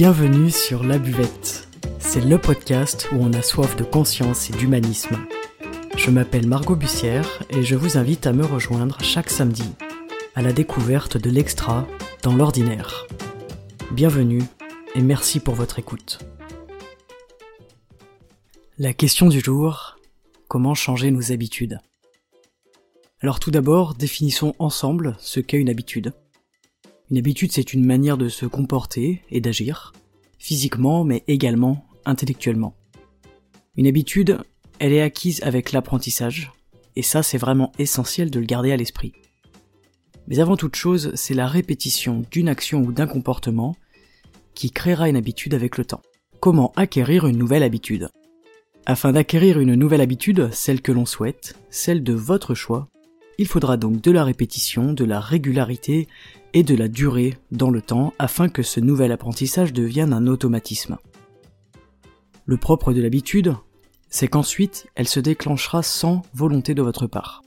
Bienvenue sur La Buvette. C'est le podcast où on a soif de conscience et d'humanisme. Je m'appelle Margot Bussière et je vous invite à me rejoindre chaque samedi à la découverte de l'extra dans l'ordinaire. Bienvenue et merci pour votre écoute. La question du jour, comment changer nos habitudes? Alors tout d'abord, définissons ensemble ce qu'est une habitude. Une habitude, c'est une manière de se comporter et d'agir, physiquement mais également intellectuellement. Une habitude, elle est acquise avec l'apprentissage, et ça c'est vraiment essentiel de le garder à l'esprit. Mais avant toute chose, c'est la répétition d'une action ou d'un comportement qui créera une habitude avec le temps. Comment acquérir une nouvelle habitude? Afin d'acquérir une nouvelle habitude, celle que l'on souhaite, celle de votre choix, il faudra donc de la répétition, de la régularité et de la durée dans le temps afin que ce nouvel apprentissage devienne un automatisme. Le propre de l'habitude, c'est qu'ensuite elle se déclenchera sans volonté de votre part.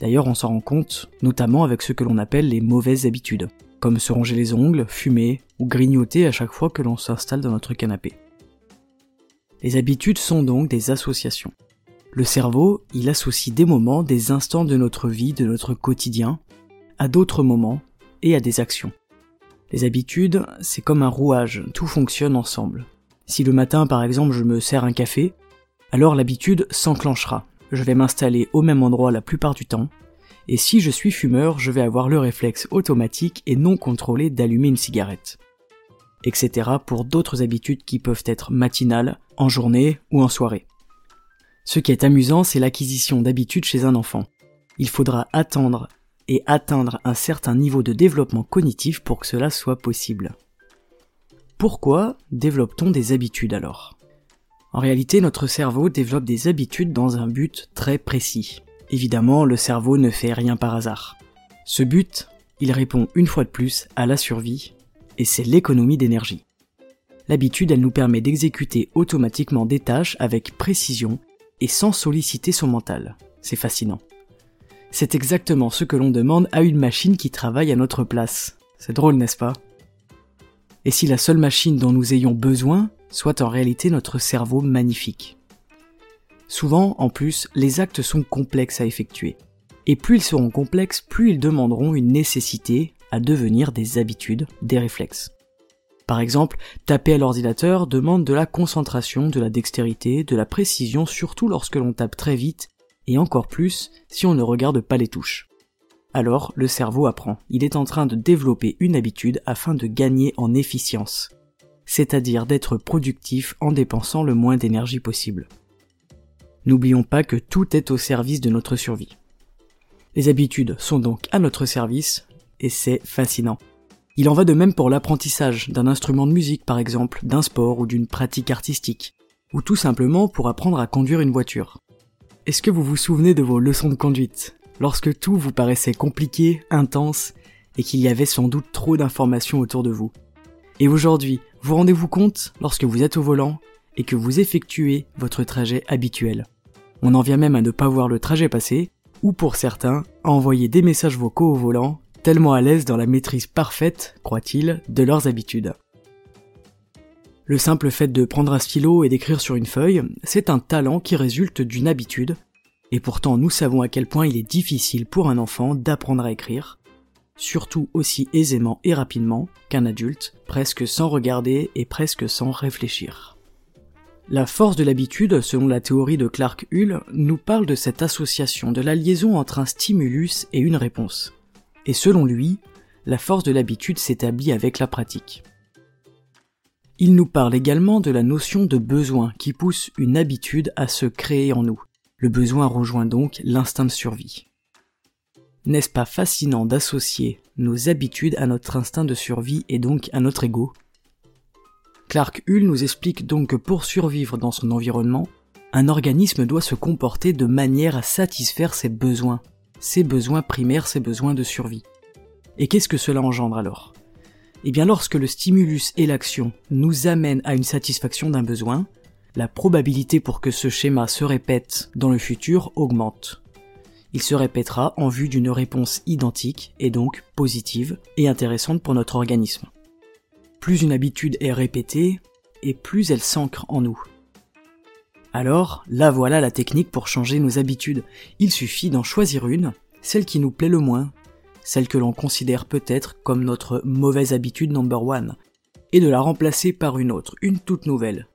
D'ailleurs on s'en rend compte notamment avec ce que l'on appelle les mauvaises habitudes, comme se ronger les ongles, fumer ou grignoter à chaque fois que l'on s'installe dans notre canapé. Les habitudes sont donc des associations. Le cerveau, il associe des moments, des instants de notre vie, de notre quotidien, à d'autres moments à des actions. Les habitudes, c'est comme un rouage, tout fonctionne ensemble. Si le matin par exemple je me sers un café, alors l'habitude s'enclenchera. Je vais m'installer au même endroit la plupart du temps, et si je suis fumeur, je vais avoir le réflexe automatique et non contrôlé d'allumer une cigarette. Etc. pour d'autres habitudes qui peuvent être matinales, en journée ou en soirée. Ce qui est amusant, c'est l'acquisition d'habitudes chez un enfant. Il faudra attendre et atteindre un certain niveau de développement cognitif pour que cela soit possible. Pourquoi développe-t-on des habitudes alors? En réalité, notre cerveau développe des habitudes dans un but très précis. Évidemment, le cerveau ne fait rien par hasard. Ce but, il répond une fois de plus à la survie, et c'est l'économie d'énergie. L'habitude, elle nous permet d'exécuter automatiquement des tâches avec précision et sans solliciter son mental. C'est fascinant. C'est exactement ce que l'on demande à une machine qui travaille à notre place. C'est drôle, n'est-ce pas? Et si la seule machine dont nous ayons besoin soit en réalité notre cerveau magnifique? Souvent, en plus, les actes sont complexes à effectuer. Et plus ils seront complexes, plus ils demanderont une nécessité à devenir des habitudes, des réflexes. Par exemple, taper à l'ordinateur demande de la concentration, de la dextérité, de la précision, surtout lorsque l'on tape très vite et encore plus si on ne regarde pas les touches. Alors le cerveau apprend, il est en train de développer une habitude afin de gagner en efficience, c'est-à-dire d'être productif en dépensant le moins d'énergie possible. N'oublions pas que tout est au service de notre survie. Les habitudes sont donc à notre service, et c'est fascinant. Il en va de même pour l'apprentissage d'un instrument de musique par exemple, d'un sport ou d'une pratique artistique, ou tout simplement pour apprendre à conduire une voiture. Est-ce que vous vous souvenez de vos leçons de conduite? Lorsque tout vous paraissait compliqué, intense, et qu'il y avait sans doute trop d'informations autour de vous. Et aujourd'hui, vous rendez-vous compte lorsque vous êtes au volant et que vous effectuez votre trajet habituel. On en vient même à ne pas voir le trajet passer, ou pour certains, à envoyer des messages vocaux au volant, tellement à l'aise dans la maîtrise parfaite, croit-il, de leurs habitudes. Le simple fait de prendre un stylo et d'écrire sur une feuille, c'est un talent qui résulte d'une habitude, et pourtant nous savons à quel point il est difficile pour un enfant d'apprendre à écrire, surtout aussi aisément et rapidement qu'un adulte, presque sans regarder et presque sans réfléchir. La force de l'habitude, selon la théorie de Clark Hull, nous parle de cette association, de la liaison entre un stimulus et une réponse. Et selon lui, la force de l'habitude s'établit avec la pratique. Il nous parle également de la notion de besoin qui pousse une habitude à se créer en nous. Le besoin rejoint donc l'instinct de survie. N'est-ce pas fascinant d'associer nos habitudes à notre instinct de survie et donc à notre ego? Clark Hull nous explique donc que pour survivre dans son environnement, un organisme doit se comporter de manière à satisfaire ses besoins, ses besoins primaires, ses besoins de survie. Et qu'est-ce que cela engendre alors? Eh bien lorsque le stimulus et l'action nous amènent à une satisfaction d'un besoin, la probabilité pour que ce schéma se répète dans le futur augmente. Il se répétera en vue d'une réponse identique et donc positive et intéressante pour notre organisme. Plus une habitude est répétée, et plus elle s'ancre en nous. Alors, là voilà la technique pour changer nos habitudes. Il suffit d'en choisir une, celle qui nous plaît le moins, celle que l'on considère peut-être comme notre mauvaise habitude number one, et de la remplacer par une autre, une toute nouvelle.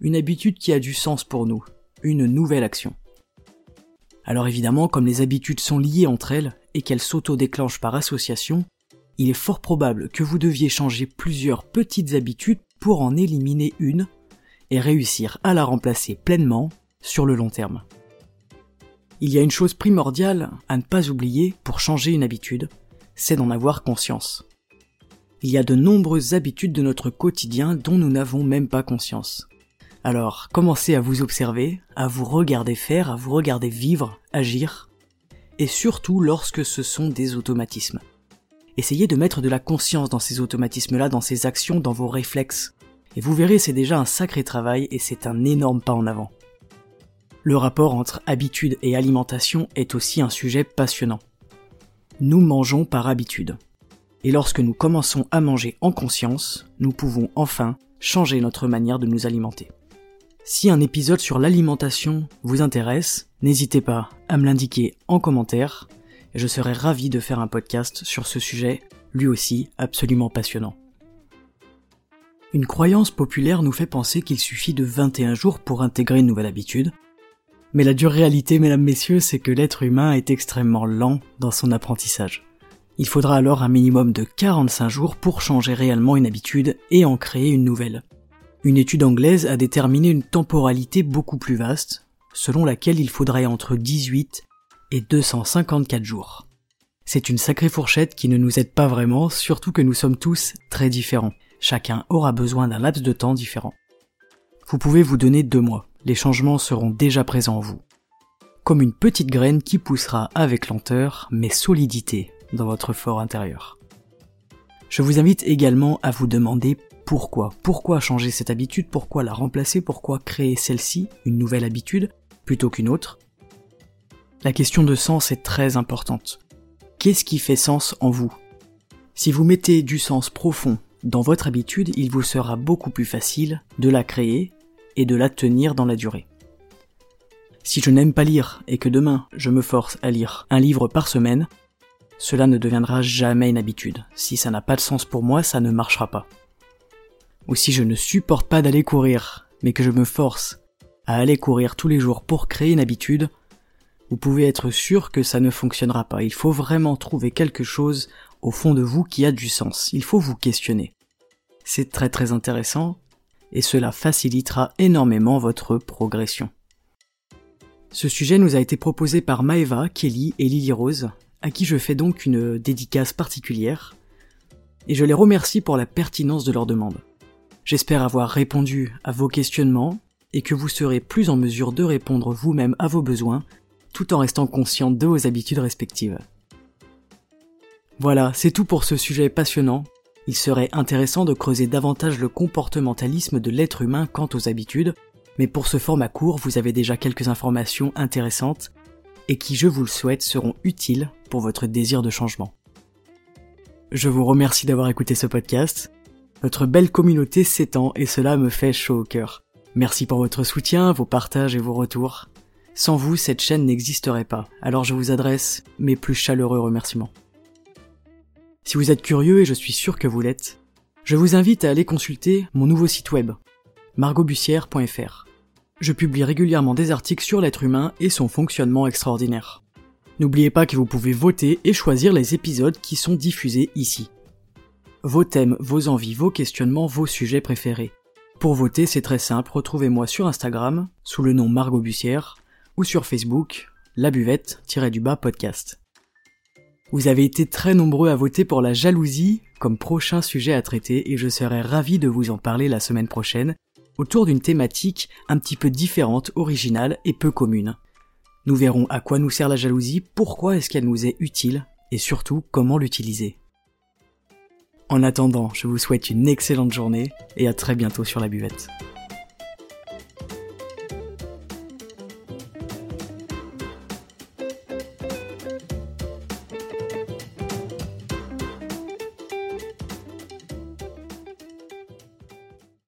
Une habitude qui a du sens pour nous, une nouvelle action. Alors évidemment, comme les habitudes sont liées entre elles et qu'elles s'auto-déclenchent par association, il est fort probable que vous deviez changer plusieurs petites habitudes pour en éliminer une et réussir à la remplacer pleinement sur le long terme. Il y a une chose primordiale à ne pas oublier pour changer une habitude, c'est d'en avoir conscience. Il y a de nombreuses habitudes de notre quotidien dont nous n'avons même pas conscience. Alors, commencez à vous observer, à vous regarder faire, à vous regarder vivre, agir, et surtout lorsque ce sont des automatismes. Essayez de mettre de la conscience dans ces automatismes-là, dans ces actions, dans vos réflexes. Et vous verrez, c'est déjà un sacré travail et c'est un énorme pas en avant. Le rapport entre habitude et alimentation est aussi un sujet passionnant. Nous mangeons par habitude. Et lorsque nous commençons à manger en conscience, nous pouvons enfin changer notre manière de nous alimenter. Si un épisode sur l'alimentation vous intéresse, n'hésitez pas à me l'indiquer en commentaire et je serais ravi de faire un podcast sur ce sujet, lui aussi absolument passionnant. Une croyance populaire nous fait penser qu'il suffit de 21 jours pour intégrer une nouvelle habitude, mais la dure réalité, mesdames, messieurs, c'est que l'être humain est extrêmement lent dans son apprentissage. Il faudra alors un minimum de 45 jours pour changer réellement une habitude et en créer une nouvelle. Une étude anglaise a déterminé une temporalité beaucoup plus vaste, selon laquelle il faudrait entre 18 et 254 jours. C'est une sacrée fourchette qui ne nous aide pas vraiment, surtout que nous sommes tous très différents. Chacun aura besoin d'un laps de temps différent. Vous pouvez vous donner deux mois, les changements seront déjà présents en vous. Comme une petite graine qui poussera avec lenteur, mais solidité, dans votre fort intérieur. Je vous invite également à vous demander pourquoi. Pourquoi changer cette habitude? Pourquoi la remplacer? Pourquoi créer celle-ci, une nouvelle habitude, plutôt qu'une autre? La question de sens est très importante. Qu'est-ce qui fait sens en vous? Si vous mettez du sens profond dans votre habitude, il vous sera beaucoup plus facile de la créer et de la tenir dans la durée. Si je n'aime pas lire et que demain je me force à lire un livre par semaine, cela ne deviendra jamais une habitude. Si ça n'a pas de sens pour moi, ça ne marchera pas. Ou si je ne supporte pas d'aller courir, mais que je me force à aller courir tous les jours pour créer une habitude, vous pouvez être sûr que ça ne fonctionnera pas. Il faut vraiment trouver quelque chose au fond de vous qui a du sens. Il faut vous questionner. C'est très très intéressant et cela facilitera énormément votre progression. Ce sujet nous a été proposé par Maeva, Kelly et Lily Rose, à qui je fais donc une dédicace particulière, et je les remercie pour la pertinence de leur demande. J'espère avoir répondu à vos questionnements et que vous serez plus en mesure de répondre vous-même à vos besoins tout en restant conscient de vos habitudes respectives. Voilà, c'est tout pour ce sujet passionnant. Il serait intéressant de creuser davantage le comportementalisme de l'être humain quant aux habitudes, mais pour ce format court, vous avez déjà quelques informations intéressantes et qui, je vous le souhaite, seront utiles pour votre désir de changement. Je vous remercie d'avoir écouté ce podcast. Notre belle communauté s'étend et cela me fait chaud au cœur. Merci pour votre soutien, vos partages et vos retours. Sans vous, cette chaîne n'existerait pas, alors je vous adresse mes plus chaleureux remerciements. Si vous êtes curieux, et je suis sûr que vous l'êtes, je vous invite à aller consulter mon nouveau site web, margotbussière.fr. Je publie régulièrement des articles sur l'être humain et son fonctionnement extraordinaire. N'oubliez pas que vous pouvez voter et choisir les épisodes qui sont diffusés ici. Vos thèmes, vos envies, vos questionnements, vos sujets préférés. Pour voter, c'est très simple, retrouvez-moi sur Instagram, sous le nom Margot Bussière, ou sur Facebook, la buvette-du-bas podcast. Vous avez été très nombreux à voter pour la jalousie comme prochain sujet à traiter et je serai ravi de vous en parler la semaine prochaine autour d'une thématique un petit peu différente, originale et peu commune. Nous verrons à quoi nous sert la jalousie, pourquoi est-ce qu'elle nous est utile et surtout comment l'utiliser. En attendant, je vous souhaite une excellente journée et à très bientôt sur la buvette.